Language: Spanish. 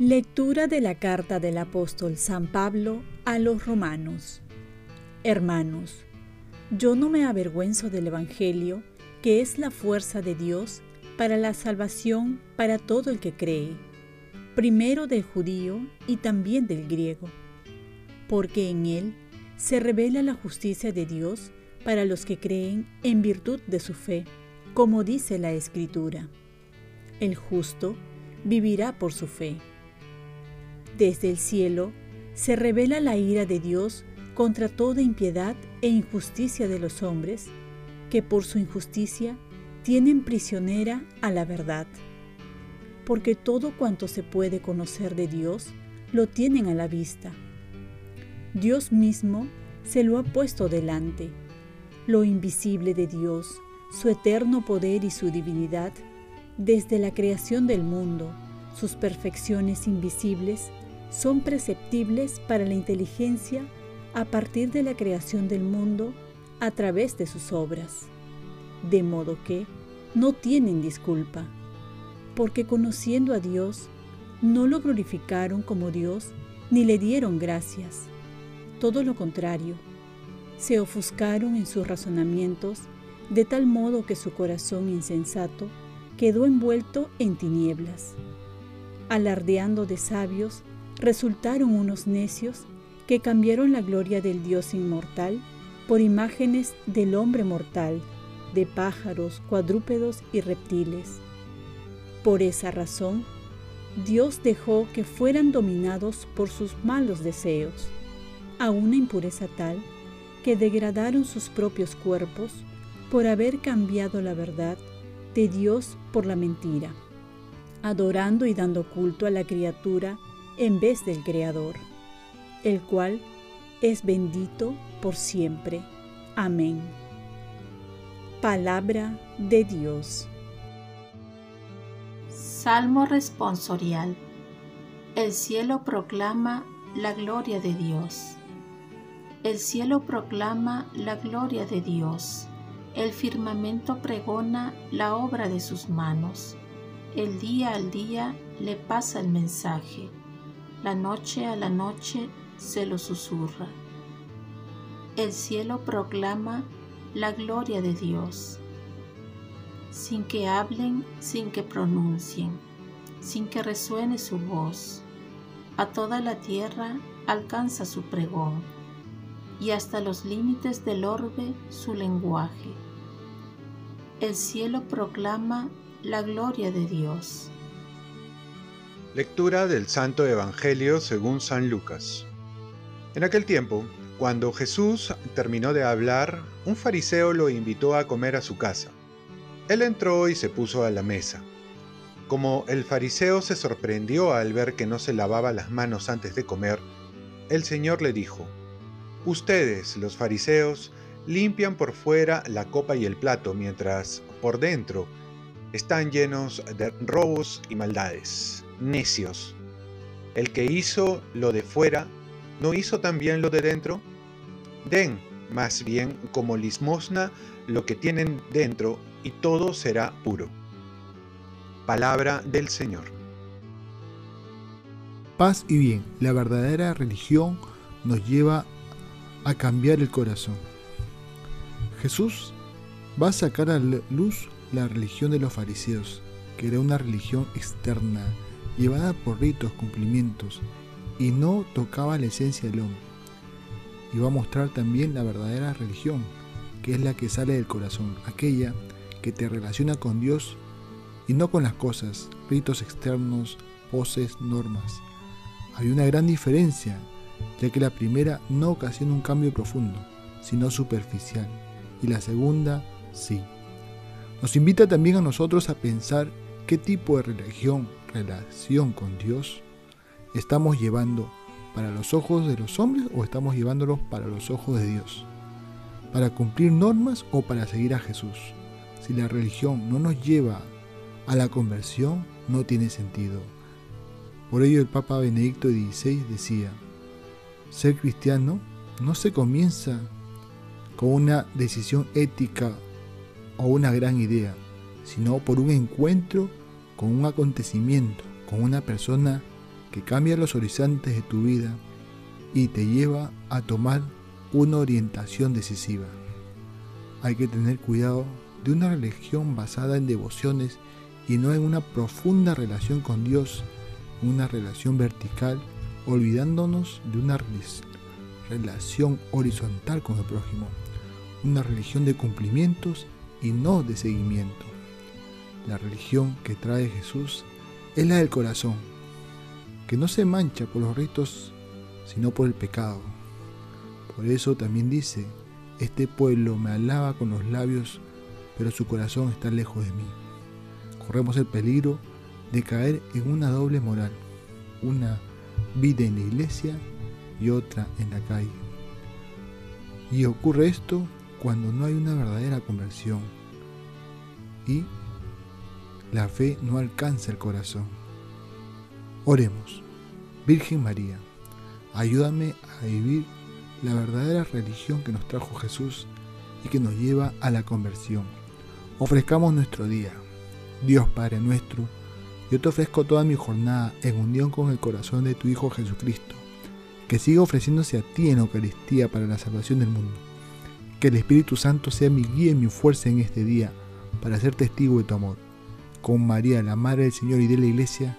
Lectura de la carta del apóstol San Pablo a los romanos. Hermanos, yo no me avergüenzo del Evangelio, que es la fuerza de Dios para la salvación para todo el que cree, primero del judío y también del griego, porque en él se revela la justicia de Dios para los que creen en virtud de su fe, como dice la Escritura. El justo vivirá por su fe. Desde el cielo se revela la ira de Dios contra toda impiedad e injusticia de los hombres, que por su injusticia tienen prisionera a la verdad. Porque todo cuanto se puede conocer de Dios lo tienen a la vista. Dios mismo se lo ha puesto delante. Lo invisible de Dios, su eterno poder y su divinidad, desde la creación del mundo, sus perfecciones invisibles, son perceptibles para la inteligencia a partir de la creación del mundo a través de sus obras, de modo que no tienen disculpa, porque conociendo a Dios, no lo glorificaron como Dios ni le dieron gracias. Todo lo contrario, se ofuscaron en sus razonamientos de tal modo que su corazón insensato quedó envuelto en tinieblas. Alardeando de sabios, resultaron unos necios que cambiaron la gloria del Dios inmortal por imágenes del hombre mortal, de pájaros, cuadrúpedos y reptiles. Por esa razón, Dios dejó que fueran dominados por sus malos deseos, a una impureza tal que degradaron sus propios cuerpos por haber cambiado la verdad de Dios por la mentira, adorando y dando culto a la criatura en vez del Creador, el cual es bendito por siempre. Amén. Palabra de Dios. Salmo responsorial. El cielo proclama la gloria de Dios. El cielo proclama la gloria de Dios. El firmamento pregona la obra de sus manos. El día al día le pasa el mensaje la noche a la noche se lo susurra. El cielo proclama la gloria de Dios, sin que hablen, sin que pronuncien, sin que resuene su voz. A toda la tierra alcanza su pregón y hasta los límites del orbe su lenguaje. El cielo proclama la gloria de Dios. Lectura del Santo Evangelio según San Lucas. En aquel tiempo, cuando Jesús terminó de hablar, un fariseo lo invitó a comer a su casa. Él entró y se puso a la mesa. Como el fariseo se sorprendió al ver que no se lavaba las manos antes de comer, el Señor le dijo, Ustedes, los fariseos, limpian por fuera la copa y el plato, mientras por dentro están llenos de robos y maldades necios. El que hizo lo de fuera, ¿no hizo también lo de dentro? Den, más bien, como limosna lo que tienen dentro, y todo será puro. Palabra del Señor. Paz y bien, la verdadera religión nos lleva a cambiar el corazón. Jesús va a sacar a luz la religión de los fariseos, que era una religión externa, llevada por ritos, cumplimientos, y no tocaba la esencia del hombre. Y va a mostrar también la verdadera religión, que es la que sale del corazón, aquella que te relaciona con Dios y no con las cosas, ritos externos, poses, normas. Hay una gran diferencia, ya que la primera no ocasiona un cambio profundo, sino superficial, y la segunda sí. Nos invita también a nosotros a pensar qué tipo de religión relación con Dios estamos llevando para los ojos de los hombres o estamos llevándolo para los ojos de Dios? ¿Para cumplir normas o para seguir a Jesús? Si la religión no nos lleva a la conversión, no tiene sentido. Por ello el Papa Benedicto XVI decía, Ser cristiano no se comienza con una decisión ética o una gran idea, sino por un encuentro con un acontecimiento, con una persona que cambia los horizontes de tu vida y te lleva a tomar una orientación decisiva. Hay que tener cuidado de una religión basada en devociones y no en una profunda relación con Dios, una relación vertical, olvidándonos de una relación horizontal con el prójimo, una religión de cumplimientos y no de seguimiento. La religión que trae Jesús es la del corazón, que no se mancha por los ritos, sino por el pecado. Por eso también dice, este pueblo me alaba con los labios, pero su corazón está lejos de mí. Corremos el peligro de caer en una doble moral, una vida en la iglesia y otra en la calle. Y ocurre esto cuando no hay una verdadera conversión y la fe no alcanza el corazón. Oremos, Virgen María, ayúdame a vivir la verdadera religión que nos trajo Jesús y que nos lleva a la conversión. Ofrezcamos nuestro día. Dios Padre nuestro, yo te ofrezco toda mi jornada en unión con el corazón de tu Hijo Jesucristo, que siga ofreciéndose a ti en Eucaristía para la salvación del mundo. Que el Espíritu Santo sea mi guía y mi fuerza en este día para ser testigo de tu amor. Con María, la Madre del Señor y de la Iglesia,